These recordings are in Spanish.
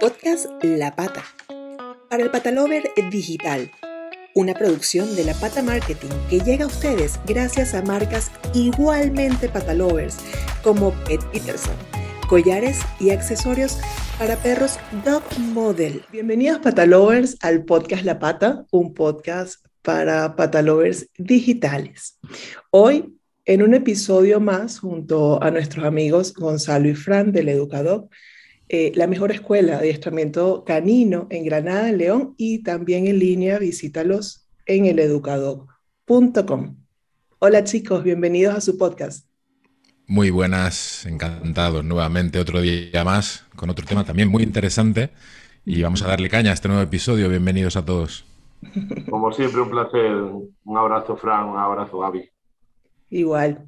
Podcast La Pata. Para el Patalover Digital. Una producción de La Pata Marketing que llega a ustedes gracias a marcas igualmente patalovers como Pet Peterson, collares y accesorios para perros Dog Model. Bienvenidos patalovers al podcast La Pata, un podcast para patalovers digitales. Hoy en un episodio más junto a nuestros amigos Gonzalo y Fran del Educador, eh, la mejor escuela de adiestramiento canino en Granada, en León y también en línea, visítalos en eleducador.com. Hola chicos, bienvenidos a su podcast. Muy buenas, encantados nuevamente otro día más con otro tema también muy interesante y vamos a darle caña a este nuevo episodio. Bienvenidos a todos. Como siempre, un placer. Un abrazo, Fran, un abrazo, Gaby. Igual.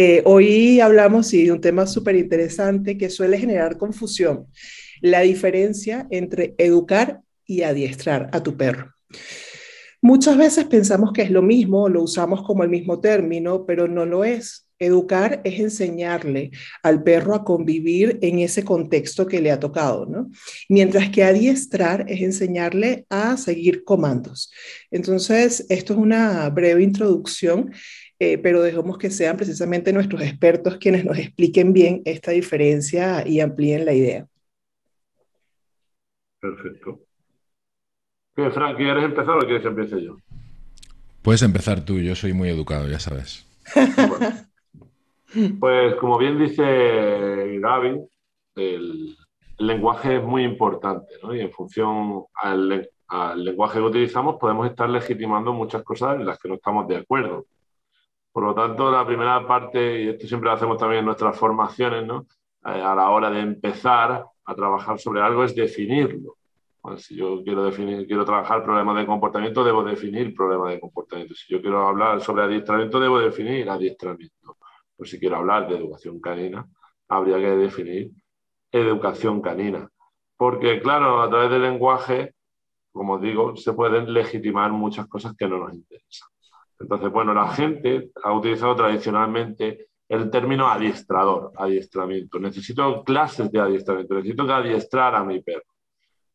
Eh, hoy hablamos de un tema súper interesante que suele generar confusión, la diferencia entre educar y adiestrar a tu perro. Muchas veces pensamos que es lo mismo, lo usamos como el mismo término, pero no lo es. Educar es enseñarle al perro a convivir en ese contexto que le ha tocado, ¿no? Mientras que adiestrar es enseñarle a seguir comandos. Entonces, esto es una breve introducción eh, pero dejemos que sean precisamente nuestros expertos quienes nos expliquen bien esta diferencia y amplíen la idea. Perfecto. ¿Qué, Frank, ¿quieres empezar o quieres que empiece yo? Puedes empezar tú, yo soy muy educado, ya sabes. pues como bien dice Gaby, el, lenguaje es muy importante, ¿no? Y en función al, al lenguaje que utilizamos podemos estar legitimando muchas cosas en las que no estamos de acuerdo. Por lo tanto, la primera parte, y esto siempre lo hacemos también en nuestras formaciones, ¿no? Eh, a la hora de empezar a trabajar sobre algo es definirlo. si yo quiero definir, quiero trabajar problemas de comportamiento, debo definir problemas de comportamiento. Si yo quiero hablar sobre adiestramiento, debo definir adiestramiento. Pues si quiero hablar de educación canina, habría que definir educación canina. Porque, claro, a través del lenguaje, como digo, se pueden legitimar muchas cosas que no nos interesan. Entonces, bueno, la gente ha utilizado tradicionalmente el término adiestrador, adiestramiento. Necesito clases de adiestramiento, necesito que adiestrar a mi perro.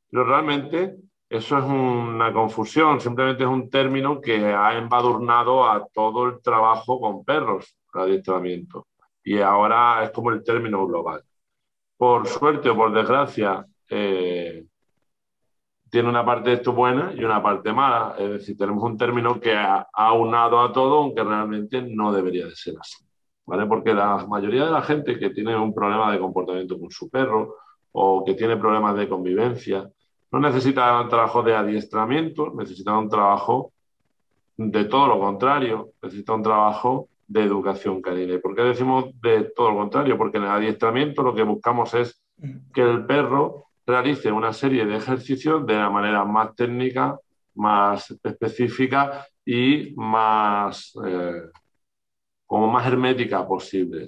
Pero realmente eso es una confusión, simplemente es un término que ha embadurnado a todo el trabajo con perros, adiestramiento. Y ahora es como el término global. Por suerte o por desgracia, eh, tiene una parte de esto buena y una parte mala. Es decir, tenemos un término que ha aunado a todo, aunque realmente no debería de ser así. ¿vale? Porque la mayoría de la gente que tiene un problema de comportamiento con su perro o que tiene problemas de convivencia, no necesita un trabajo de adiestramiento, necesita un trabajo de todo lo contrario, necesita un trabajo de educación canina. ¿Y por qué decimos de todo lo contrario? Porque en el adiestramiento lo que buscamos es que el perro realice una serie de ejercicios de la manera más técnica, más específica y más, eh, como más hermética posible,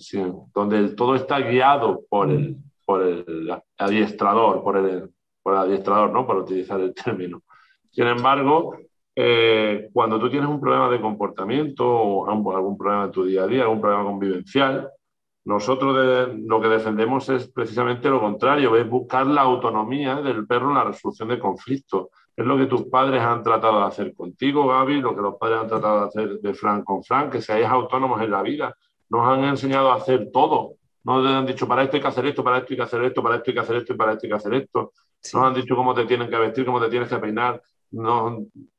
donde todo está guiado por el, por el adiestrador, por el, por el adiestrador, ¿no? por utilizar el término. Sin embargo, eh, cuando tú tienes un problema de comportamiento o algún problema en tu día a día, algún problema convivencial, nosotros lo que defendemos es precisamente lo contrario, es buscar la autonomía del perro en la resolución de conflictos. Es lo que tus padres han tratado de hacer contigo, Gaby, lo que los padres han tratado de hacer de Frank con Frank, que seáis autónomos en la vida. Nos han enseñado a hacer todo. Nos han dicho, para esto hay que hacer esto, para esto hay que hacer esto, para esto hay que hacer esto y para esto hay que hacer esto. Nos han dicho cómo te tienen que vestir, cómo te tienes que peinar,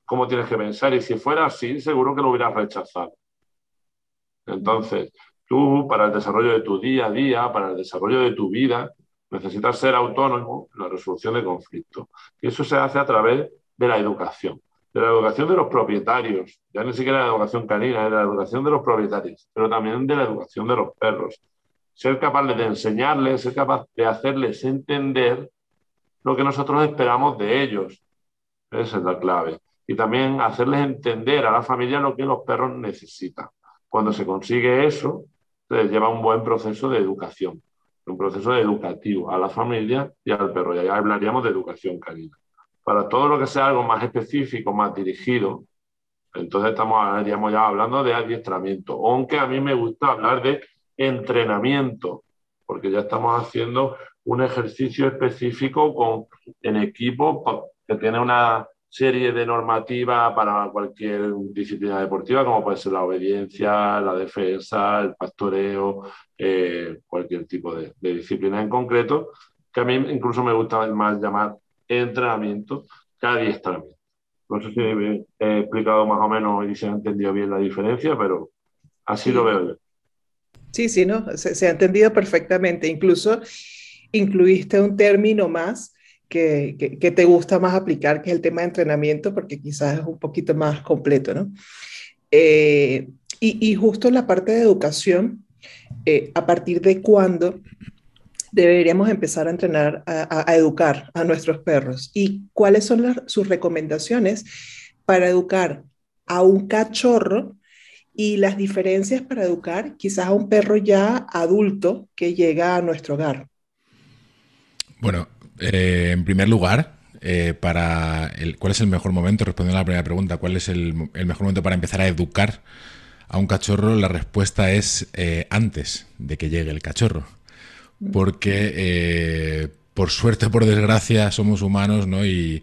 cómo tienes que pensar. Y si fuera así, seguro que lo hubieras rechazado. Entonces, Tú, para el desarrollo de tu día a día, para el desarrollo de tu vida, necesitas ser autónomo en la resolución de conflictos. Y eso se hace a través de la educación, de la educación de los propietarios, ya ni siquiera la educación canina, de la educación de los propietarios, pero también de la educación de los perros. Ser capaz de enseñarles, ser capaz de hacerles entender lo que nosotros esperamos de ellos. Esa es la clave. Y también hacerles entender a la familia lo que los perros necesitan. Cuando se consigue eso, entonces lleva un buen proceso de educación, un proceso educativo a la familia y al perro. Y ya hablaríamos de educación canina. Para todo lo que sea algo más específico, más dirigido, entonces estamos ya hablando de adiestramiento. Aunque a mí me gusta hablar de entrenamiento, porque ya estamos haciendo un ejercicio específico con, en equipo que tiene una serie de normativas para cualquier disciplina deportiva, como puede ser la obediencia, la defensa, el pastoreo, eh, cualquier tipo de, disciplina en concreto, que a mí incluso me gusta más llamar entrenamiento que adiestramiento. No sé si he explicado más o menos y se ha entendido bien la diferencia, pero así lo veo yo. Sí, sí, ¿no? Se, se, ha entendido perfectamente. Incluso incluiste un término más que, que, te gusta más aplicar, que es el tema de entrenamiento, porque quizás es un poquito más completo, ¿no? Eh, y, y, justo la parte de educación, eh, a partir de cuándo deberíamos empezar a entrenar, a, a, educar a nuestros perros y cuáles son las, sus recomendaciones para educar a un cachorro y las diferencias para educar quizás a un perro ya adulto que llega a nuestro hogar. Bueno, eh, en primer lugar, eh, para el, ¿cuál es el mejor momento? Respondiendo a la primera pregunta, ¿cuál es el, mejor momento para empezar a educar a un cachorro? La respuesta es eh, antes de que llegue el cachorro. Porque, por suerte o por desgracia, somos humanos ¿no? y,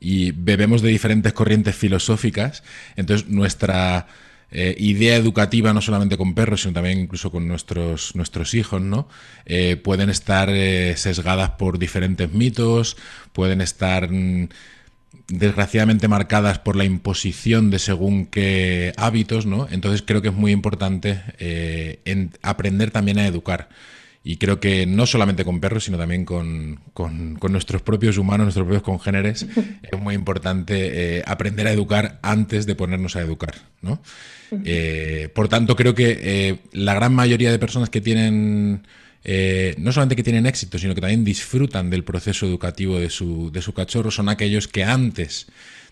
y bebemos de diferentes corrientes filosóficas. Entonces, nuestra eh, idea educativa no solamente con perros, sino también incluso con nuestros, nuestros hijos, ¿no? Eh, pueden estar eh, sesgadas por diferentes mitos, pueden estar mm, desgraciadamente marcadas por la imposición de según qué hábitos, ¿no? Entonces creo que es muy importante aprender también a educar. Y creo que no solamente con perros, sino también con, nuestros propios humanos, nuestros propios congéneres, es muy importante aprender a educar antes de ponernos a educar, ¿no? Eh, por tanto, creo que eh, la gran mayoría de personas que tienen, eh, no solamente que tienen éxito, sino que también disfrutan del proceso educativo de su, de su cachorro, son aquellos que antes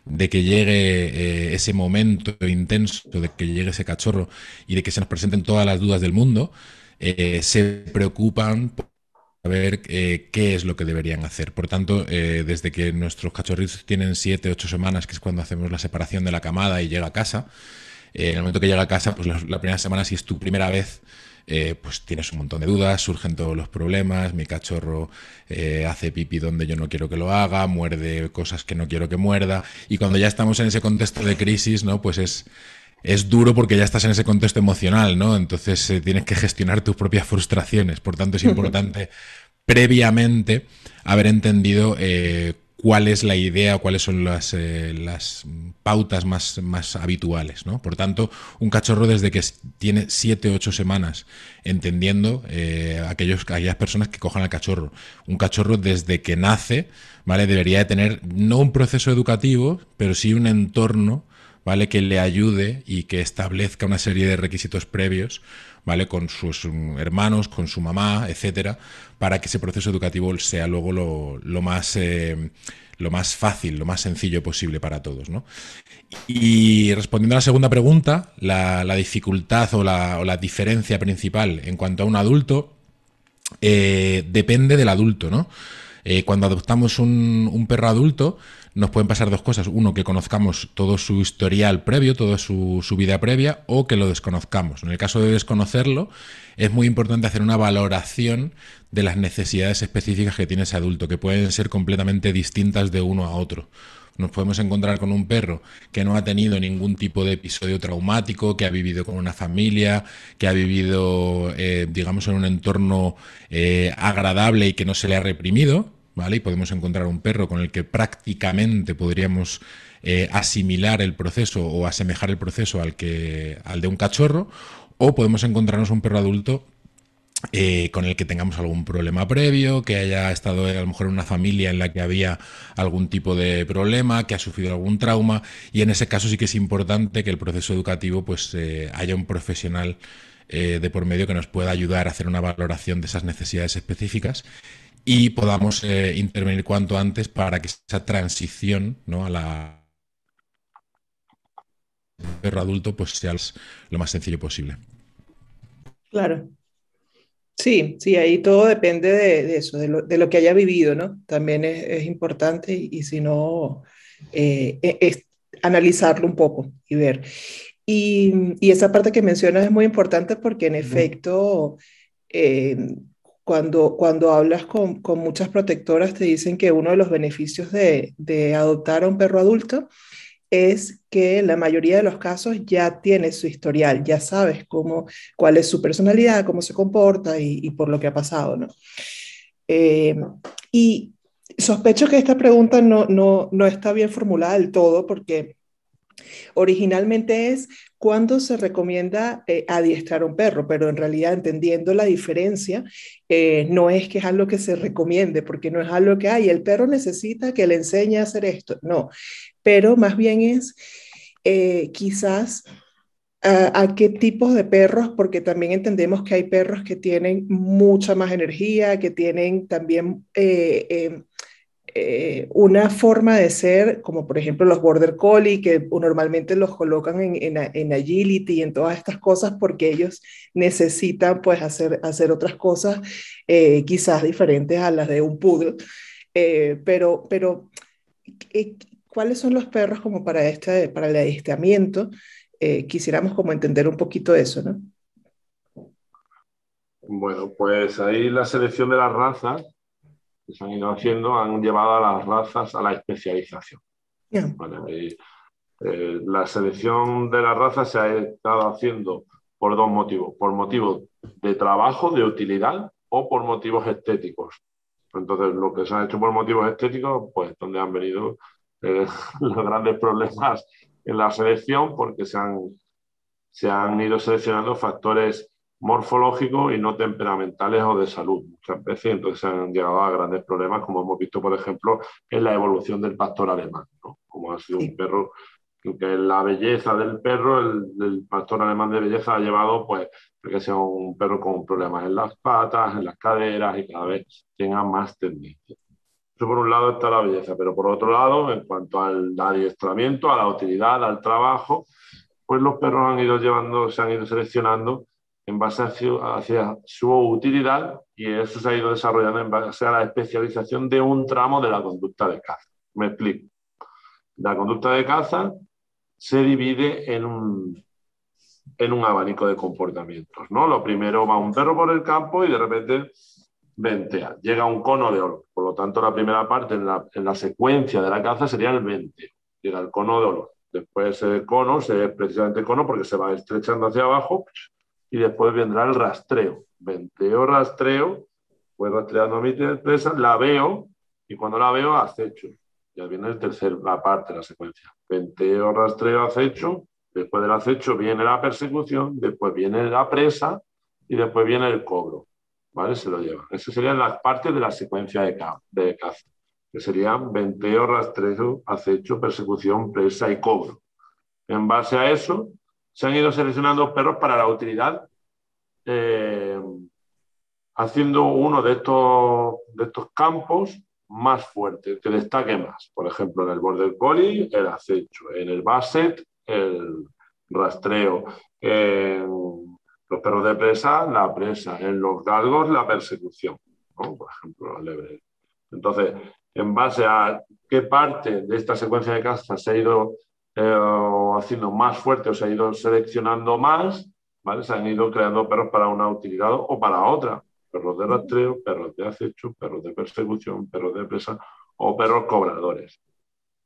de que llegue ese momento intenso, de que llegue ese cachorro y de que se nos presenten todas las dudas del mundo, se preocupan por saber qué es lo que deberían hacer. Por tanto, desde que nuestros cachorritos tienen 7, 8 semanas, que es cuando hacemos la separación de la camada y llega a casa, eh, en el momento que llega a casa, pues la, primera semana, si es tu primera vez, eh, pues tienes un montón de dudas, surgen todos los problemas, mi cachorro eh, hace pipi donde yo no quiero que lo haga, muerde cosas que no quiero que muerda, y cuando ya estamos en ese contexto de crisis, ¿no? Pues es, es duro porque ya estás en ese contexto emocional, ¿no? Entonces tienes que gestionar tus propias frustraciones, por tanto es importante previamente haber entendido cuál es la idea, cuáles son las, eh, las pautas más, más habituales. ¿no? Por tanto, un cachorro desde que tiene 7 o 8 semanas entendiendo eh, aquellos, aquellas personas que cojan al cachorro. Un cachorro desde que nace ¿vale? debería de tener no un proceso educativo, pero sí un entorno ¿vale? que le ayude y que establezca una serie de requisitos previos ¿vale? Con sus hermanos, con su mamá, etcétera, para que ese proceso educativo sea luego lo, más, eh, lo más fácil, lo más sencillo posible para todos, Y respondiendo a la segunda pregunta, la, dificultad o la, diferencia principal en cuanto a un adulto eh, depende del adulto, ¿no? Eh, cuando adoptamos un, perro adulto, nos pueden pasar dos cosas. Uno, que conozcamos todo su historial previo, toda su, vida previa, o que lo desconozcamos. En el caso de desconocerlo, es muy importante hacer una valoración de las necesidades específicas que tiene ese adulto, que pueden ser completamente distintas de uno a otro. Nos podemos encontrar con un perro que no ha tenido ningún tipo de episodio traumático, que ha vivido con una familia, que ha vivido, eh, digamos, en un entorno eh, agradable y que no se le ha reprimido, ¿vale? Y podemos encontrar un perro con el que prácticamente podríamos eh, asimilar el proceso o asemejar el proceso al, que, al de un cachorro, o podemos encontrarnos un perro adulto eh, con el que tengamos algún problema previo, que haya estado a lo mejor en una familia en la que había algún tipo de problema, que ha sufrido algún trauma, y en ese caso sí que es importante que el proceso educativo pues eh, haya un profesional de por medio que nos pueda ayudar a hacer una valoración de esas necesidades específicas y podamos eh, intervenir cuanto antes para que esa transición a la perro adulto pues sea lo más sencillo posible. Claro. Sí, sí, ahí todo depende de, eso, de lo, que haya vivido, ¿no? También es, importante y, si no, eh, e, es analizarlo un poco y ver. Y, esa parte que mencionas es muy importante porque en efecto, eh, cuando, cuando hablas con, con, muchas protectoras te dicen que uno de los beneficios de, de, adoptar a un perro adulto es que la mayoría de los casos ya tienes su historial, ya sabes cómo, cuál es su personalidad, cómo se comporta y, y por lo que ha pasado, ¿no? Eh, y sospecho que esta pregunta no, no, no está bien formulada del todo porque originalmente es cuándo se recomienda eh, adiestrar a un perro, pero en realidad entendiendo la diferencia, eh, no es que es algo que se recomiende, porque no es algo que hay, el perro necesita que le enseñe a hacer esto, no, pero más bien es eh, quizás a, qué tipos de perros, porque también entendemos que hay perros que tienen mucha más energía, que tienen también em, eh, una forma de ser, como por ejemplo los border collie, que normalmente los colocan en, en, agility y en todas estas cosas porque ellos necesitan pues hacer, hacer otras cosas eh, quizás diferentes a las de un poodle. Eh, pero, pero ¿cuáles son los perros como para, este, para el adiestramiento? quisiéramos como entender un poquito eso, ¿no? Bueno, pues ahí la selección de las razas se han ido haciendo han llevado a las razas a la especialización. Eh, la selección de las razas se ha estado haciendo por dos motivos, por motivos de trabajo, de utilidad o por motivos estéticos. Entonces, lo que se ha hecho por motivos estéticos, pues donde han venido eh, los grandes problemas en la selección, porque se han, se han ido seleccionando factores morfológicos y no temperamentales o de salud muchas veces, entonces se han llegado a grandes problemas, como hemos visto, por ejemplo, en la evolución del pastor alemán, como ha sido un perro que la belleza del perro, el, pastor alemán de belleza ha llevado pues a que sea un perro con problemas en las patas, en las caderas y cada vez tenga más tendencia. Eso por un lado está la belleza, pero por otro lado, en cuanto al adiestramiento, a la utilidad, al trabajo, pues los perros han ido llevando, se han ido seleccionando en base hacia, su utilidad y eso se ha ido desarrollando en base a la especialización de un tramo de la conducta de caza. Me explico. La conducta de caza se divide en un, en un abanico de comportamientos. ¿no? Lo primero va un perro por el campo y de repente ventea. Llega un cono de olor. Por lo tanto, la primera parte en la, en la secuencia de la caza sería el venteo. Llega el cono de olor. Después el cono, es precisamente cono porque se va estrechando hacia abajo y después vendrá el rastreo. Venteo, rastreo, pues rastreando mi presa, la veo y cuando la veo acecho. Ya viene el tercer, la parte de la secuencia. Venteo, rastreo, acecho. Después del acecho viene la persecución, después viene la presa y después viene el cobro. ¿Vale? Se lo lleva. Esas serían las partes de la secuencia de, caza, que serían venteo, rastreo, acecho, persecución, presa y cobro. En base a eso, se han ido seleccionando perros para la utilidad, eh, haciendo uno de estos, de estos campos más fuerte, que destaque más. Por ejemplo, en el border collie, el acecho, en el basset, el rastreo, los perros de presa, la presa, en los galgos, la persecución, por ejemplo, la lebre. Entonces, en base a qué parte de esta secuencia de caza se ha ido eh, haciendo más fuerte o se ha ido seleccionando más, ¿vale? Se han ido creando perros para una utilidad o para otra. Perros de rastreo, perros de acecho, perros de persecución, perros de presa o perros cobradores.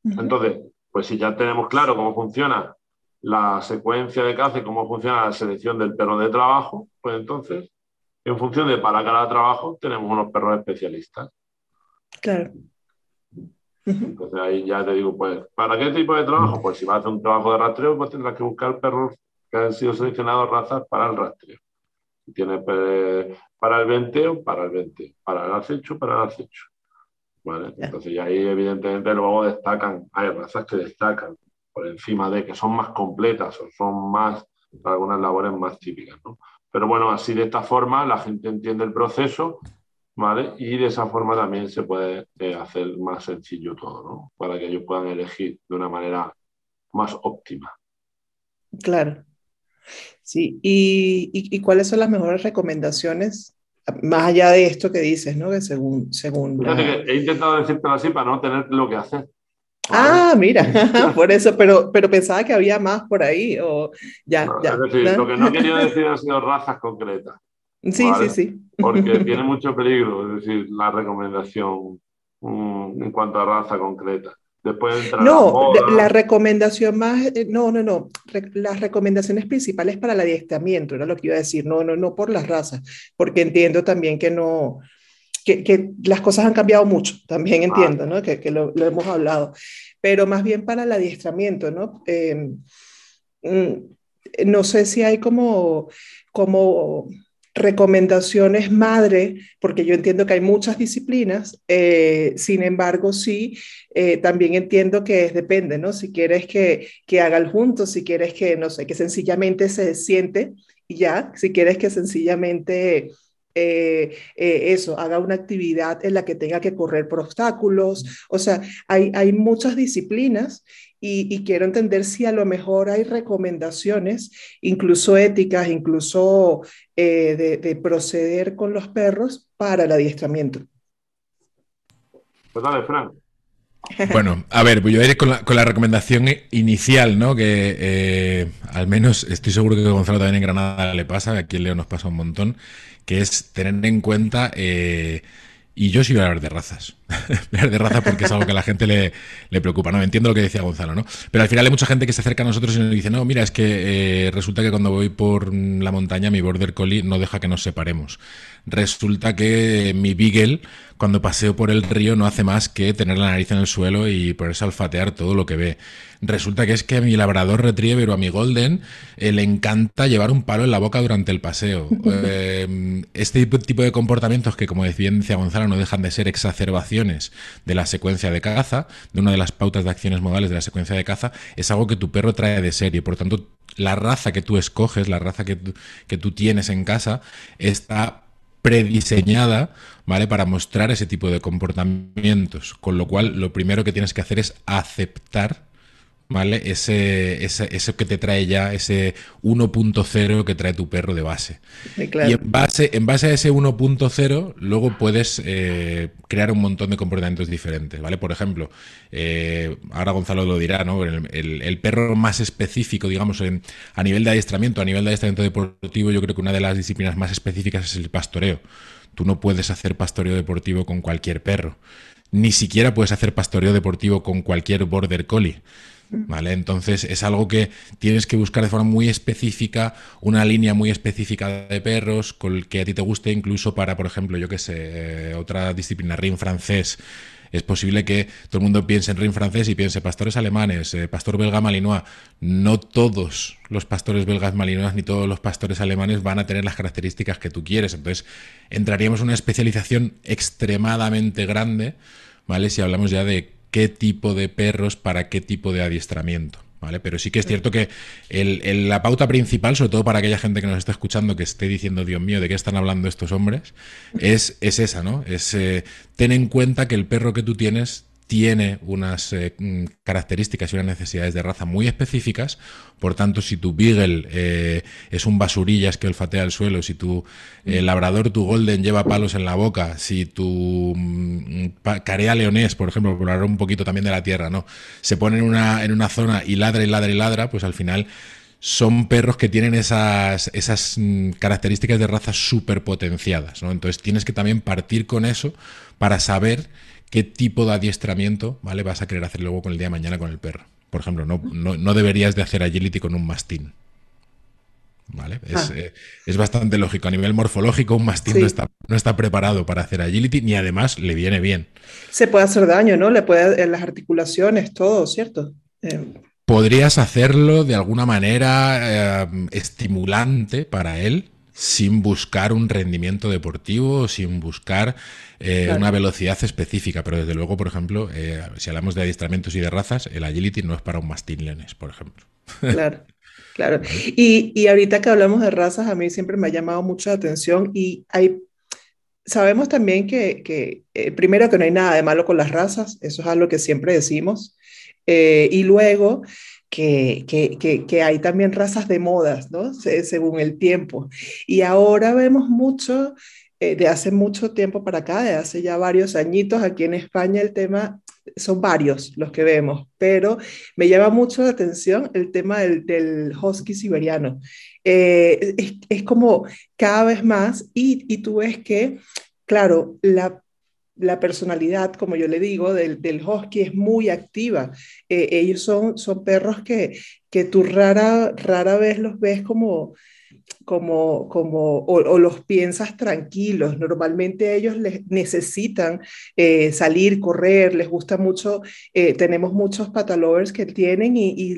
Entonces, pues si ya tenemos claro cómo funciona la secuencia de caza y cómo funciona la selección del perro de trabajo, pues entonces, en función de para cada trabajo, tenemos unos perros especialistas. Claro. Entonces ahí ya te digo, pues, ¿para qué tipo de trabajo? Pues si vas a hacer un trabajo de rastreo, pues tendrás que buscar perros que han sido seleccionados razas para el rastreo. Si tienes para el venteo, para el venteo. Para el acecho, para el acecho. ¿Vale? Entonces ya ahí evidentemente luego destacan, hay razas que destacan por encima de que son más completas o son más, para algunas labores más típicas, ¿no? Pero bueno, así de esta forma la gente entiende el proceso ¿vale? Y de esa forma también se puede eh, hacer más sencillo todo, ¿no? Para que ellos puedan elegir de una manera más óptima. Claro. Sí, ¿Y, cuáles son las mejores recomendaciones? Más allá de esto que dices, ¿no? Que según... según he intentado decírtelo así para no tener lo que hacer. Ah, mira, por eso, pero, pero pensaba que había más por ahí, o ya, ya. Es decir, lo que no quería decir ha sido razas concretas. Sí, sí, sí. Porque tiene mucho peligro, es decir, la recomendación mm, en cuanto a raza concreta. Después no, la, recomendación más, eh, no, no, no, las recomendaciones principales para el adiestramiento, era lo que iba a decir, no, no, no por las razas, porque entiendo también que no, que, que las cosas han cambiado mucho, también entiendo, ¿no? Que, que lo, lo, hemos hablado, pero más bien para el adiestramiento, ¿no? Em, mm, no sé si hay como, como recomendaciones madre, porque yo entiendo que hay muchas disciplinas, eh, sin embargo, sí, eh, también entiendo que depende, ¿no? Si quieres que, que haga el junto, si quieres que, no sé, que sencillamente se siente y ya, si quieres que sencillamente... Eh, eso, haga una actividad en la que tenga que correr por obstáculos. O sea, hay, hay muchas disciplinas y, quiero entender si a lo mejor hay recomendaciones, incluso éticas, incluso eh, de, proceder con los perros para el adiestramiento. Pues dale, Frank. Bueno, a ver, voy a ir con la, recomendación inicial, ¿no? Que eh, al menos estoy seguro que Gonzalo también en Granada le pasa, aquí en León nos pasa un montón, que es tener en cuenta eh, y yo a hablar de razas. hablar de razas porque es algo que a la gente le, le, preocupa. No entiendo lo que decía Gonzalo, ¿no? Pero al final hay mucha gente que se acerca a nosotros y nos dice, no, mira, es que eh, resulta que cuando voy por la montaña mi border collie no deja que nos separemos. Resulta que mi beagle, cuando paseo por el río, no hace más que tener la nariz en el suelo y ponerse a olfatear todo lo que ve. Resulta que es que a mi labrador retriever o a mi golden eh, le encanta llevar un palo en la boca durante el paseo. Eh, este tipo de comportamientos que, como decía Gonzalo, no dejan de ser de la secuencia de caza, de una de las pautas de acciones modales de la secuencia de caza, es algo que tu perro trae de serie. Por tanto, la raza que tú escoges, la raza que, que tú tienes en casa, está prediseñada, ¿vale? Para mostrar ese tipo de comportamientos. Con lo cual, lo primero que tienes que hacer es aceptar ¿vale? Ese, eso que te trae ya, ese 1.0 que trae tu perro de base. Y en base, en base a ese 1.0, luego puedes eh, crear un montón de comportamientos diferentes, ¿vale? Por ejemplo, eh, ahora Gonzalo lo dirá, ¿no? El, perro más específico, digamos, en, a nivel de adiestramiento, a nivel de adiestramiento deportivo, yo creo que una de las disciplinas más específicas es el pastoreo. Tú no puedes hacer pastoreo deportivo con cualquier perro. Ni siquiera puedes hacer pastoreo deportivo con cualquier border collie. ¿Vale? Entonces es algo que tienes que buscar de forma muy específica, una línea muy específica de perros con el que a ti te guste, incluso para, por ejemplo, yo que sé, eh, otra disciplina, ring francés. Es posible que todo el mundo piense en ring francés y piense pastores alemanes, eh, pastor belga malinois. No todos los pastores belgas malinois ni todos los pastores alemanes van a tener las características que tú quieres. Entonces entraríamos en una especialización extremadamente grande, ¿vale? Si hablamos ya de qué tipo de perros para qué tipo de adiestramiento. ¿Vale? Pero sí que es cierto que la pauta principal, sobre todo para aquella gente que nos está escuchando que esté diciendo, Dios mío, ¿de qué están hablando estos hombres? Es, es esa, ¿no? Es eh, ten en cuenta que el perro que tú tienes tiene unas eh, mm, características y unas necesidades de raza muy específicas. Por tanto, si tu Beagle eh, es un basurillas que olfatea el suelo, si tu eh, labrador, tu Golden lleva palos en la boca, si tu mm, carea leonés, por ejemplo, por hablar un poquito también de la tierra, ¿no? Se pone en una, en una zona y ladra y ladra y ladra, pues al final son perros que tienen esas, esas mm, características de raza súper potenciadas, ¿no? Entonces tienes que también partir con eso para saber qué tipo de adiestramiento ¿vale? vas a querer hacer luego con el día de mañana con el perro. Por ejemplo, no, no, deberías de hacer agility con un mastín. ¿Vale? Es, ah. eh, bastante lógico. A nivel morfológico, un mastín no, está, no está preparado para hacer agility ni además le viene bien. Se puede hacer daño, ¿no? Le puede en las articulaciones, todo, ¿cierto? Eh, Podrías hacerlo de alguna manera eh, estimulante para él, sin buscar un rendimiento deportivo, sin buscar eh, una velocidad específica. Pero desde luego, por ejemplo, eh, si hablamos de adiestramientos y de razas, el agility no es para un mastín leones, por ejemplo. Claro. Claro. Y, y, ahorita que hablamos de razas, a mí siempre me ha llamado mucho la atención y hay, sabemos también que, que eh, primero que no hay nada de malo con las razas, eso es algo que siempre decimos, y luego que, que, hay también razas de modas, ¿no? según el tiempo. Y ahora vemos mucho, eh, de hace mucho tiempo para acá, de hace ya varios añitos, aquí en España, el tema son varios los que vemos, pero me llama mucho la atención el tema del, del husky siberiano. Eh, es, como cada vez más y, y tú ves que, claro, la la personalidad, como yo le digo, del, del husky es muy activa. Eh, ellos son, son perros que, que tú rara, rara vez los ves como, como, como o, los piensas tranquilos. Normalmente ellos les necesitan eh, salir, correr, les gusta mucho. Eh, tenemos muchos patalovers que tienen y,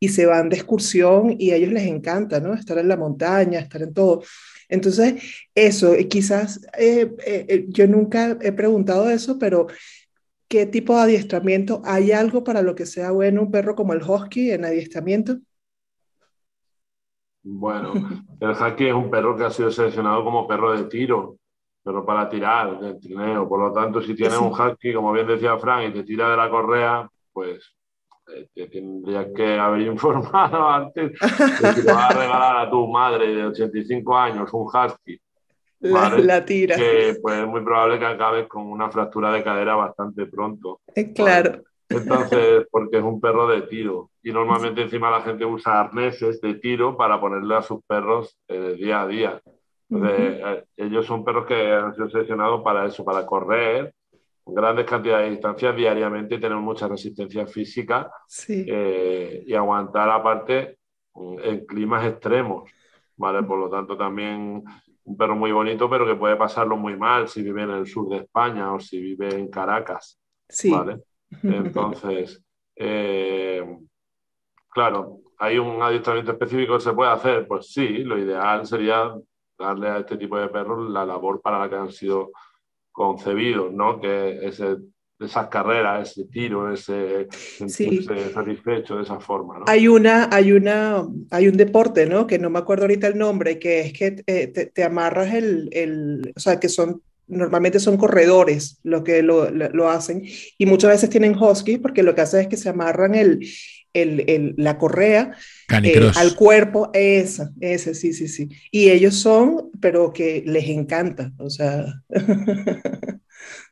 y, se van de excursión y a ellos les encanta, ¿no? Estar en la montaña, estar en todo. Entonces, eso, quizás eh, yo nunca he preguntado eso, pero ¿qué tipo de adiestramiento? ¿Hay algo para lo que sea bueno un perro como el husky en adiestramiento? Bueno, el husky es un perro que ha sido seleccionado como perro de tiro, perro para tirar, de trineo. Por lo tanto, si tienes un husky, como bien decía Frank, y te tira de la correa, pues eh, te tendrías que haber informado antes de que te vas a regalar a tu madre de 85 años un husky. La, tira. Que pues es muy probable que acabes con una fractura de cadera bastante pronto. Es claro. Entonces, porque es un perro de tiro. Y normalmente encima la gente usa arneses de tiro para ponerle a sus perros eh, día a día. Eh, ellos son perros que han sido seleccionados para eso, para correr grandes cantidades de distancias diariamente y tener mucha resistencia física eh, y aguantar aparte en climas extremos. ¿vale? Por lo tanto, también un perro muy bonito, pero que puede pasarlo muy mal si vive en el sur de España o si vive en Caracas. Sí. ¿vale? Entonces, eh, claro, ¿hay un adiestramiento específico que se puede hacer? Pues sí, lo ideal sería darle a este tipo de perros la labor para la que han sido concebidos, ¿no? Que ese, esas carreras, ese tiro, ese sentirse satisfecho de esa forma, ¿no? Hay una, hay una, hay un deporte, ¿no? Que no me acuerdo ahorita el nombre, que es que eh, te, amarras el, el, o sea, que son normalmente son corredores los que lo, lo, hacen y muchas veces tienen huskies porque lo que hacen es que se amarran el, el, el la correa eh, al cuerpo, esa, ese, sí, sí, sí. Y ellos son, pero que les encanta, o sea.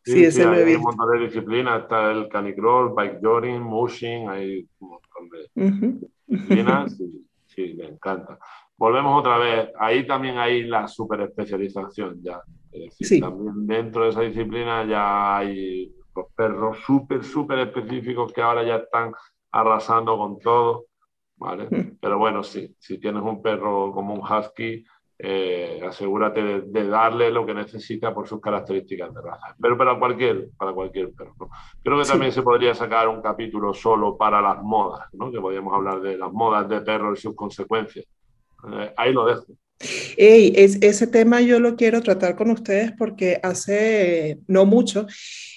sí, sí, hay un montón de disciplinas, está el canicross, bike jogging, mushing, hay un montón de disciplinas y sí, me encanta. Volvemos otra vez, ahí también hay la super especialización ya. también dentro de esa disciplina ya hay los perros súper, súper específicos que ahora ya están arrasando con todo, ¿vale? Hmm. Pero bueno, sí, si tienes un perro como un husky, eh, asegúrate de, darle lo que necesita por sus características de raza. Pero para cualquier, para cualquier perro. Creo que también se podría sacar un capítulo solo para las modas, ¿no? que podríamos hablar de las modas de perros y sus consecuencias. Eh, ahí lo dejo. Hey, es, ese tema yo lo quiero tratar con ustedes porque hace no mucho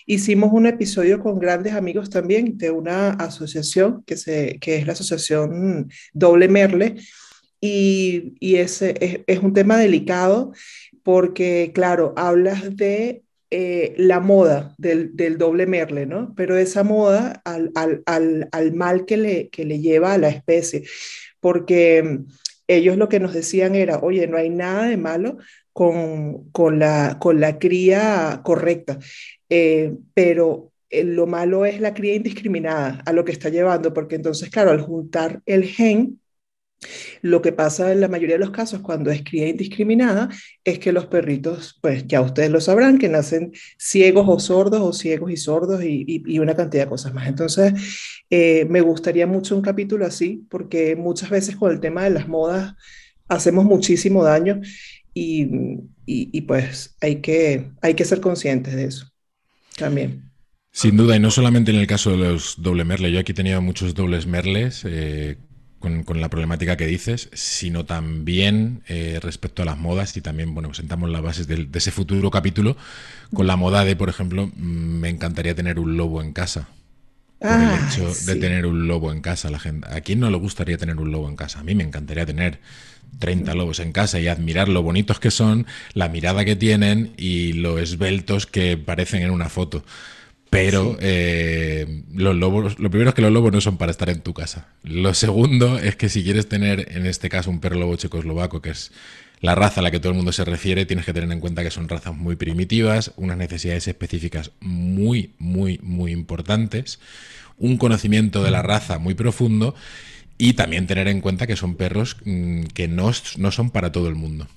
hicimos un episodio con grandes amigos también de una asociación que, se, que es la asociación Doble Merle y, y ese es, es, un tema delicado porque, claro, hablas de eh, la moda del, del, doble merle, ¿no? Pero esa moda al, al, al, al mal que le, que le lleva a la especie, porque ellos lo que nos decían era, oye, no hay nada de malo con, con, la, con la cría correcta, eh, pero eh, lo malo es la cría indiscriminada a lo que está llevando, porque entonces, claro, al juntar el gen, lo que pasa en la mayoría de los casos cuando es cría indiscriminada es que los perritos, pues ya ustedes lo sabrán, que nacen ciegos o sordos o ciegos y sordos y, y, una cantidad de cosas más. Entonces, eh, me gustaría mucho un capítulo así, porque muchas veces con el tema de las modas hacemos muchísimo daño y, y pues hay que, hay que ser conscientes de eso también. Sin duda, y no solamente en el caso de los doble merle, yo aquí tenía muchos dobles merles eh, con, la problemática que dices, sino también eh, respecto a las modas y también, bueno, sentamos las bases de, ese futuro capítulo con la moda de, por ejemplo, mm, me encantaría tener un lobo en casa. Por el hecho de tener un lobo en casa, la gente, ¿a quién no le gustaría tener un lobo en casa? A mí me encantaría tener 30 lobos en casa y admirar lo bonitos que son, la mirada que tienen y lo esbeltos que parecen en una foto. Pero eh, los lobos, lo primero es que los lobos no son para estar en tu casa. Lo segundo es que si quieres tener, en este caso, un perro lobo checoslovaco, que es la raza a la que todo el mundo se refiere, tienes que tener en cuenta que son razas muy primitivas, unas necesidades específicas muy, muy, muy importantes, un conocimiento de la raza muy profundo y también tener en cuenta que son perros mm, que no, no son para todo el mundo.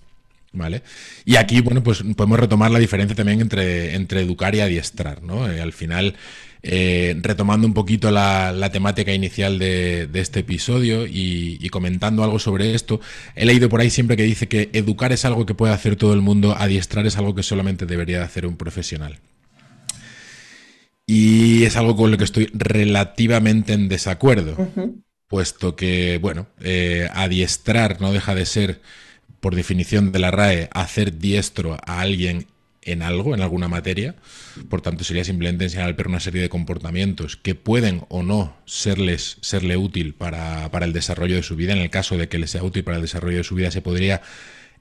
¿Vale? Y aquí, bueno, pues podemos retomar la diferencia también entre, entre educar y adiestrar, ¿no? Eh, al final, eh, retomando un poquito la, temática inicial de, este episodio y, comentando algo sobre esto, he leído por ahí siempre que dice que educar es algo que puede hacer todo el mundo, adiestrar es algo que solamente debería hacer un profesional. Y es algo con lo que estoy relativamente en desacuerdo, puesto que, bueno, eh, adiestrar no deja de ser por definición de la RAE, hacer diestro a alguien en algo, en alguna materia. Por tanto, sería simplemente enseñar al perro una serie de comportamientos que pueden o no serles, serle útil para, el desarrollo de su vida. En el caso de que le sea útil para el desarrollo de su vida, se podría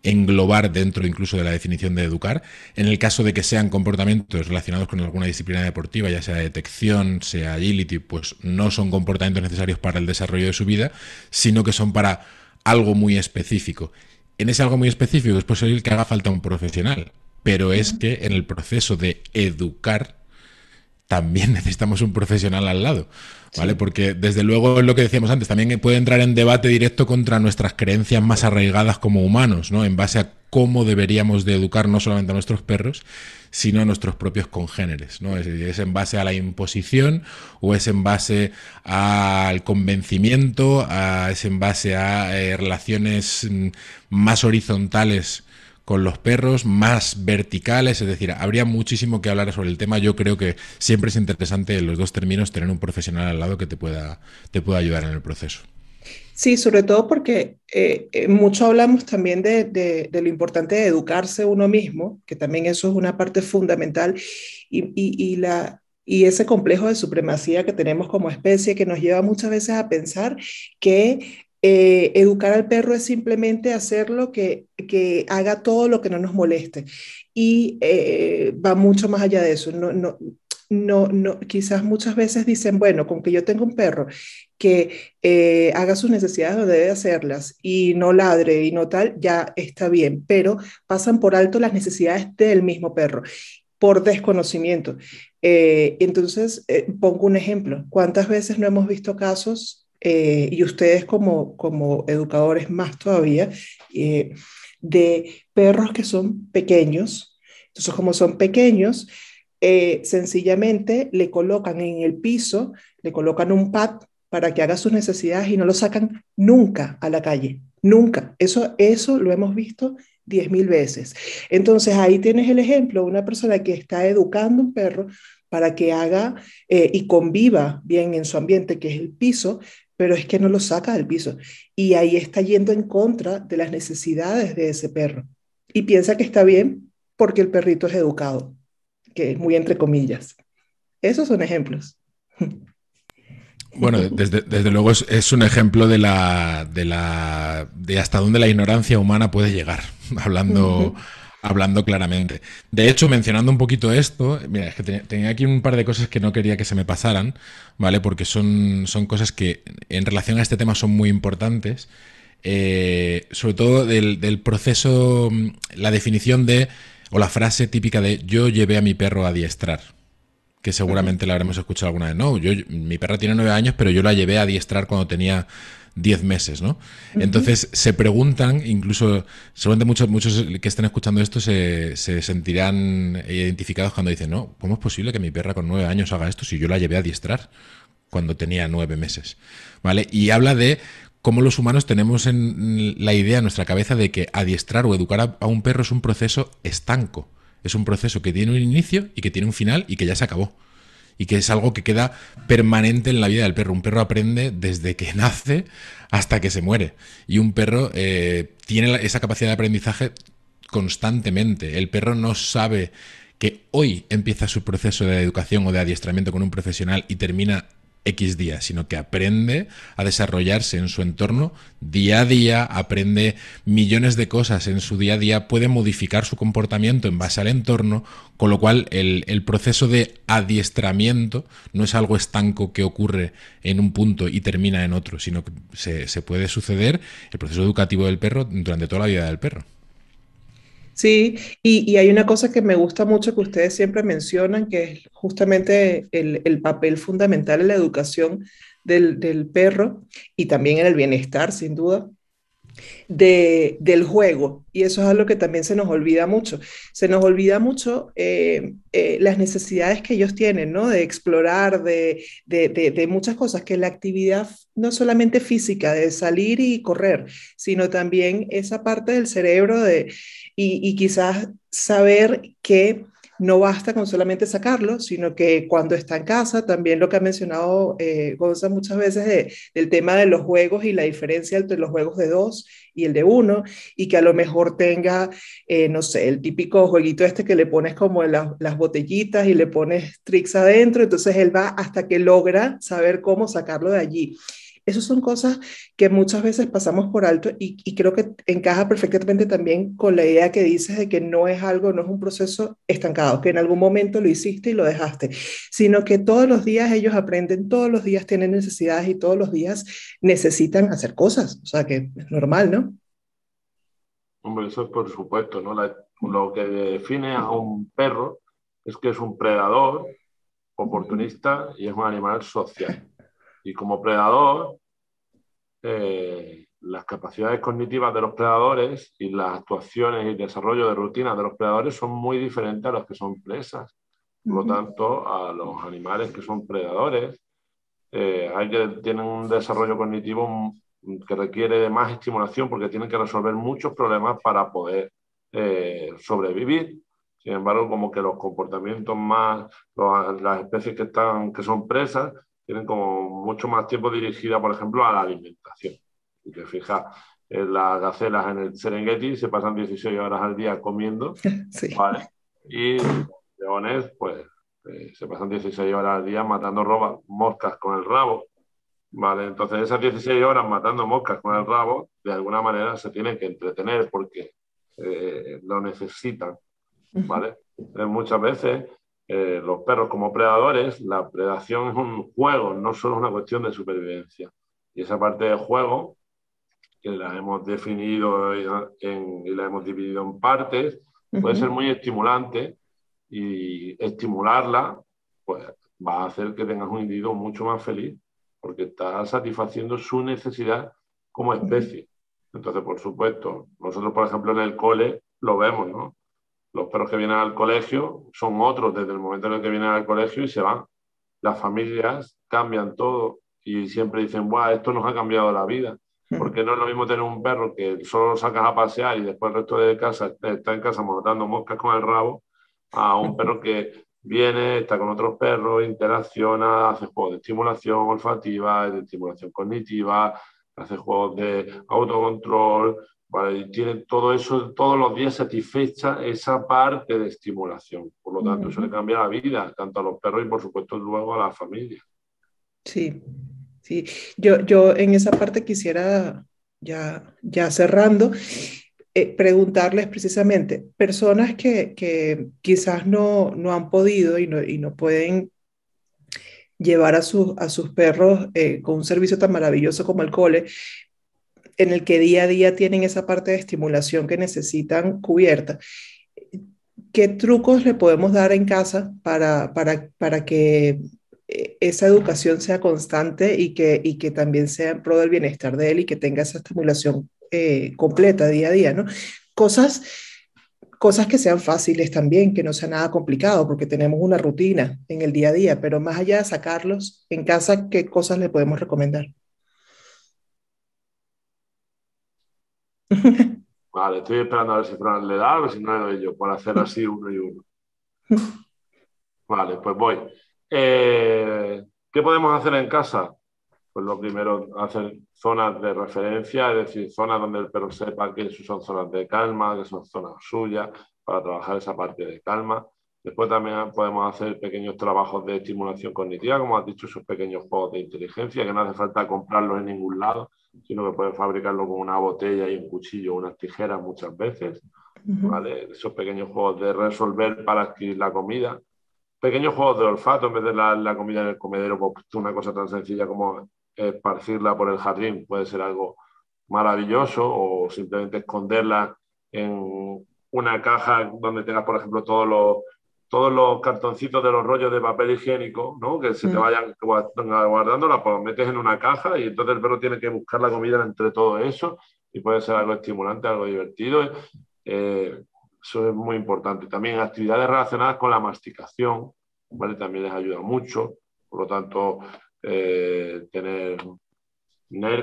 englobar dentro incluso de la definición de educar. En el caso de que sean comportamientos relacionados con alguna disciplina deportiva, ya sea detección, sea agility, pues no son comportamientos necesarios para el desarrollo de su vida, sino que son para algo muy específico en ese algo muy específico es posible que haga falta un profesional, pero es que en el proceso de educar también necesitamos un profesional al lado, ¿vale? Porque desde luego es lo que decíamos antes, también puede entrar en debate directo contra nuestras creencias más arraigadas como humanos, ¿no? En base a cómo deberíamos de educar no solamente a nuestros perros, sino a nuestros propios congéneres. ¿no? Es, en base a la imposición o es en base al convencimiento, es en base a eh, relaciones mm, más horizontales con los perros, más verticales, es decir, habría muchísimo que hablar sobre el tema. Yo creo que siempre es interesante en los dos términos tener un profesional al lado que te pueda, te pueda ayudar en el proceso. Sí, sobre todo porque eh, eh, mucho hablamos también de, lo importante de educarse uno mismo, que también eso es una parte fundamental, y, la, y ese complejo de supremacía que tenemos como especie que nos lleva muchas veces a pensar que eh, educar al perro es simplemente hacerlo que, que haga todo lo que no nos moleste. Y va mucho más allá de eso. No, no, quizás muchas veces dicen, bueno, con que yo tengo un perro que eh, haga sus necesidades donde debe hacerlas y no ladre y no tal, ya está bien, pero pasan por alto las necesidades del mismo perro por desconocimiento. Eh, entonces, eh, pongo un ejemplo. ¿Cuántas veces no hemos visto casos, y ustedes como, como educadores más todavía, de perros que son pequeños? Entonces, como son pequeños, eh, sencillamente le colocan en el piso, le colocan un pad para que haga sus necesidades y no lo sacan nunca a la calle, nunca. Eso, eso lo hemos visto diez mil veces. Entonces ahí tienes el ejemplo de una persona que está educando un perro para que haga eh, y conviva bien en su ambiente, que es el piso, pero es que no lo saca del piso. Y ahí está yendo en contra de las necesidades de ese perro. Y piensa que está bien porque el perrito es educado que es muy entre comillas. Esos son ejemplos. Bueno, desde, luego es, un ejemplo de la, de la de hasta dónde la ignorancia humana puede llegar, hablando, hablando claramente. De hecho, mencionando un poquito esto, mira, es que tenía aquí un par de cosas que no quería que se me pasaran, ¿vale? Porque son, son cosas que en relación a este tema son muy importantes. Eh, sobre todo del, del proceso, la definición de o la frase típica de yo llevé a mi perro a adiestrar, que seguramente la habremos escuchado alguna vez. No, yo, mi perra tiene nueve años, pero yo la llevé a adiestrar cuando tenía diez meses, ¿no? Entonces se preguntan, incluso seguramente muchos, muchos que estén escuchando esto se, se, sentirán identificados cuando dicen, no, ¿cómo es posible que mi perra con nueve años haga esto si yo la llevé a adiestrar cuando tenía nueve meses? ¿Vale? Y habla de cómo los humanos tenemos en la idea en nuestra cabeza de que adiestrar o educar a, un perro es un proceso estanco. Es un proceso que tiene un inicio y que tiene un final y que ya se acabó. Y que es algo que queda permanente en la vida del perro. Un perro aprende desde que nace hasta que se muere. Y un perro eh, tiene esa capacidad de aprendizaje constantemente. El perro no sabe que hoy empieza su proceso de educación o de adiestramiento con un profesional y termina X días, sino que aprende a desarrollarse en su entorno día a día, aprende millones de cosas en su día a día, puede modificar su comportamiento en base al entorno, con lo cual el, proceso de adiestramiento no es algo estanco que ocurre en un punto y termina en otro, sino que se, puede suceder el proceso educativo del perro durante toda la vida del perro. Sí, y, hay una cosa que me gusta mucho que ustedes siempre mencionan, que es justamente el, papel fundamental en la educación del, del, perro y también en el bienestar, sin duda, de, del juego. Y eso es algo que también se nos olvida mucho. Se nos olvida mucho eh, eh, las necesidades que ellos tienen, ¿no? De explorar, de, de, de, muchas cosas, que la actividad no solamente física, de salir y correr, sino también esa parte del cerebro de, y, y quizás saber que no basta con solamente sacarlo, sino que cuando está en casa, también lo que ha mencionado eh, muchas veces del tema de los juegos y la diferencia entre los juegos de dos y el de uno, y que a lo mejor tenga, eh, no sé, el típico jueguito este que le pones como las botellitas y le pones tricks adentro, entonces él va hasta que logra saber cómo sacarlo de allí. Esas son cosas que muchas veces pasamos por alto y, creo que encaja perfectamente también con la idea que dices de que no es algo, no es un proceso estancado, que en algún momento lo hiciste y lo dejaste, sino que todos los días ellos aprenden, todos los días tienen necesidades y todos los días necesitan hacer cosas. O sea que es normal, ¿no? Hombre, eso es por supuesto, ¿no? lo que define a un perro es que es un predador, oportunista y es un animal social. Y como predador, eh, las capacidades cognitivas de los predadores y las actuaciones y desarrollo de rutinas de los predadores son muy diferentes a los que son presas. Por lo tanto, a los animales que son predadores, eh, hay que tienen un desarrollo cognitivo que requiere de más estimulación porque tienen que resolver muchos problemas para poder eh, sobrevivir. Sin embargo, como que los comportamientos más, las especies que, están, que son presas, tienen como mucho más tiempo dirigida, por ejemplo, a la alimentación. Y te fijas, en las gacelas en el Serengeti se pasan 16 horas al día comiendo, ¿vale? Y leones, pues, eh, se pasan 16 horas al día matando robas, moscas con el rabo, ¿vale? Entonces, esas 16 horas matando moscas con el rabo, de alguna manera se tienen que entretener porque eh, lo necesitan, ¿vale? muchas veces eh, los perros como predadores, la predación es un juego, no solo es una cuestión de supervivencia. Y esa parte del juego, que la hemos definido y la hemos dividido en partes, puede ser muy estimulante y estimularla pues, va a hacer que tengas un individuo mucho más feliz porque está satisfaciendo su necesidad como especie. Entonces, por supuesto, nosotros, por ejemplo, en el cole lo vemos, ¿no? Los perros que vienen al colegio son otros desde el momento en el que vienen al colegio y se van. Las familias cambian todo y siempre dicen, Buah, esto nos ha cambiado la vida. Porque no es lo mismo tener un perro que solo lo sacas a pasear y después el resto de casa está en casa montando moscas con el rabo, a un perro que viene, está con otros perros, interacciona, hace juegos de estimulación olfativa, de estimulación cognitiva, hace juegos de autocontrol, y tiene todo eso, todos los días satisfecha esa parte de estimulación. Por lo tanto, eso le cambia la vida, tanto a los perros y por supuesto luego a la familia. Sí, sí. Yo, yo en esa parte quisiera, ya, ya cerrando, eh, preguntarles precisamente, personas que, que quizás no, no, han podido y no, y no pueden llevar a, sus a sus perros eh, con un servicio tan maravilloso como el cole, en el que día a día tienen esa parte de estimulación que necesitan cubierta. ¿Qué trucos le podemos dar en casa para, para, para que eh, esa educación sea constante y que, y que también sea en pro del bienestar de él y que tenga esa estimulación eh, completa día a día, ¿no? Cosas, cosas que sean fáciles también, que no sea nada complicado, porque tenemos una rutina en el día a día, pero más allá de sacarlos en casa, ¿qué cosas le podemos recomendar? Vale, estoy esperando a ver si Fran le da, o si no le doy yo, por hacer así uno y uno. Vale, pues voy. Eh, ¿Qué podemos hacer en casa? Pues lo primero, hacer zonas de referencia, es decir, zonas donde el perro sepa que son zonas de calma, que son zonas suyas, para trabajar esa parte de calma. Después también podemos hacer pequeños trabajos de estimulación cognitiva, como has dicho, esos pequeños juegos de inteligencia, que no hace falta comprarlos en ningún lado, sino que puedes fabricarlo con una botella y un cuchillo o unas tijeras muchas veces. ¿vale? Esos pequeños juegos de resolver para adquirir la comida. Pequeños juegos de olfato en vez de la, comida en el comedero, pues una cosa tan sencilla como esparcirla por el jardín puede ser algo maravilloso o simplemente esconderla en, una caja donde tengas, por ejemplo, todos los, todos los cartoncitos de los rollos de papel higiénico, ¿no? Que se te mm. vayan guardando, la pues metes en una caja y entonces el perro tiene que buscar la comida entre todo eso y puede ser algo estimulante, algo divertido. Eh, eso es muy importante. También actividades relacionadas con la masticación, ¿vale? También les ayuda mucho. Por lo tanto, eh, tener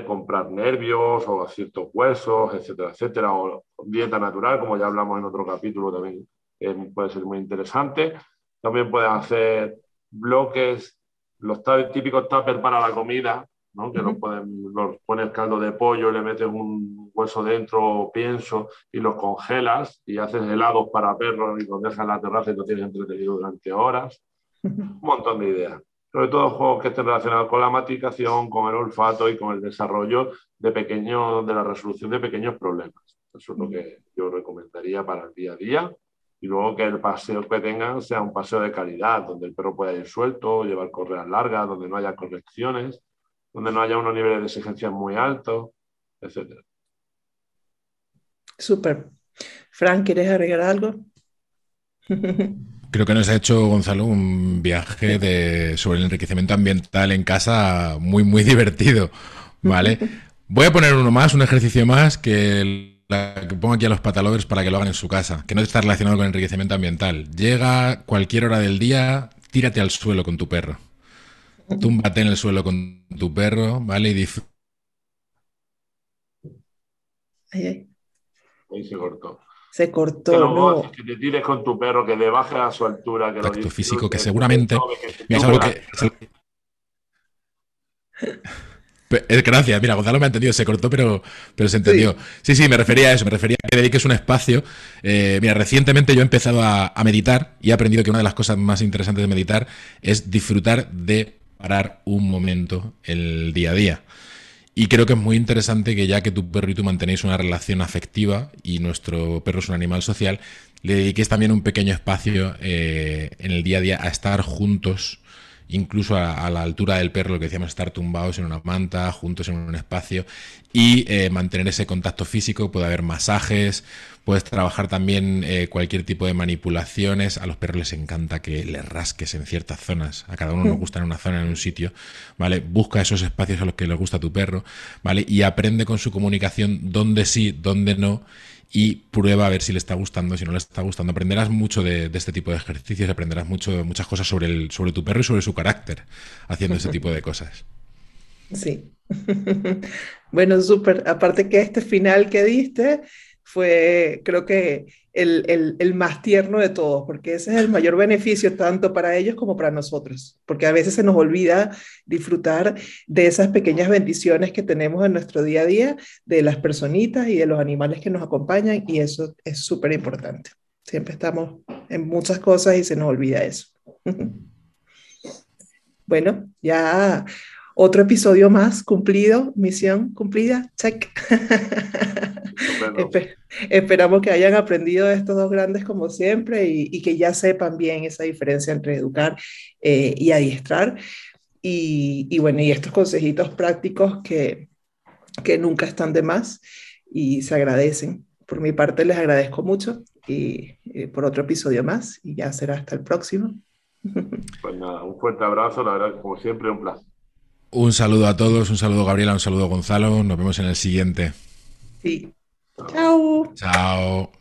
comprar nervios o ciertos huesos, etcétera, etcétera, o dieta natural, como ya hablamos en otro capítulo también, puede ser muy interesante. También pueden hacer bloques, los típicos tuppers para la comida, ¿no? que los, pueden, los pones caldo de pollo, le metes un hueso dentro, pienso, y los congelas y haces helados para perros y los dejas en la terraza y lo tienes entretenido durante horas. Un montón de ideas sobre todo juegos que estén relacionados con la maticación, con el olfato y con el desarrollo de pequeños, de la resolución de pequeños problemas. Eso es lo que yo recomendaría para el día a día. Y luego que el paseo que tengan sea un paseo de calidad, donde el perro pueda ir suelto, llevar correas largas, donde no haya correcciones, donde no haya unos niveles de exigencia muy altos, etc. Súper. Frank, ¿quieres agregar algo? Creo que nos ha hecho Gonzalo un viaje de, sobre el enriquecimiento ambiental en casa muy, muy divertido. ¿Vale? Voy a poner uno más, un ejercicio más que, pongo aquí a los patalovers para que lo hagan en su casa, que no está relacionado con el enriquecimiento ambiental. Llega cualquier hora del día, tírate al suelo con tu perro. Túmbate en el suelo con tu perro, ¿vale? Y disfruta. Ahí, ahí se cortó. Se cortó. Que, no. que te tires con tu perro, que le baje a su altura. Que Tacto físico, que, seguramente. Mira, es algo que. Gracias, mira, Gonzalo me ha entendido, se cortó, pero, pero se entendió. Sí. sí, me refería a eso, me refería a que dediques un espacio. Eh, mira, recientemente yo he empezado a, a, meditar y he aprendido que una de las cosas más interesantes de meditar es disfrutar de parar un momento el día a día. Y creo que es muy interesante que ya que tu perro y tú mantenéis una relación afectiva y nuestro perro es un animal social, le dediques también un pequeño espacio eh, en el día a día a estar juntos, incluso a, la altura del perro, lo que decíamos, estar tumbados en una manta, juntos en un espacio y eh, mantener ese contacto físico. Puede haber masajes, Puedes trabajar también eh, cualquier tipo de manipulaciones. A los perros les encanta que les rasques en ciertas zonas. A cada uno nos gusta en una zona, en un sitio. ¿Vale? Busca esos espacios a los que le gusta tu perro. ¿Vale? Y aprende con su comunicación dónde sí, dónde no. Y prueba a ver si le está gustando, si no le está gustando. Aprenderás mucho de, este tipo de ejercicios, aprenderás mucho, muchas cosas sobre, sobre tu perro y sobre su carácter haciendo ese tipo de cosas. Sí. bueno, súper. Aparte que este final que diste, fue creo que el, más tierno de todos, porque ese es el mayor beneficio tanto para ellos como para nosotros, porque a veces se nos olvida disfrutar de esas pequeñas bendiciones que tenemos en nuestro día a día, de las personitas y de los animales que nos acompañan, y eso es súper importante. Siempre estamos en muchas cosas y se nos olvida eso. bueno, ya otro episodio más cumplido, misión cumplida, check. esperamos que hayan aprendido de estos dos grandes como siempre y, que ya sepan bien esa diferencia entre educar eh, y adiestrar. Y, bueno, y estos consejitos prácticos que, que nunca están de más y se agradecen. Por mi parte les agradezco mucho y, y por otro episodio más y ya será hasta el próximo. Pues nada, un fuerte abrazo, la verdad, como siempre, un placer. Un saludo a todos, un saludo Gabriela, un saludo Gonzalo. Nos vemos en el siguiente. Sí. Chao. Chao.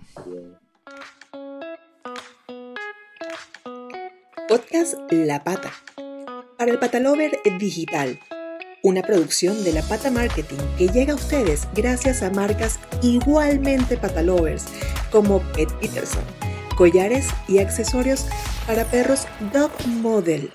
Podcast La Pata. Para el Patalover Digital. Una producción de La Pata Marketing que llega a ustedes gracias a marcas igualmente patalovers como Pet Peterson, collares y accesorios para perros Dog Model.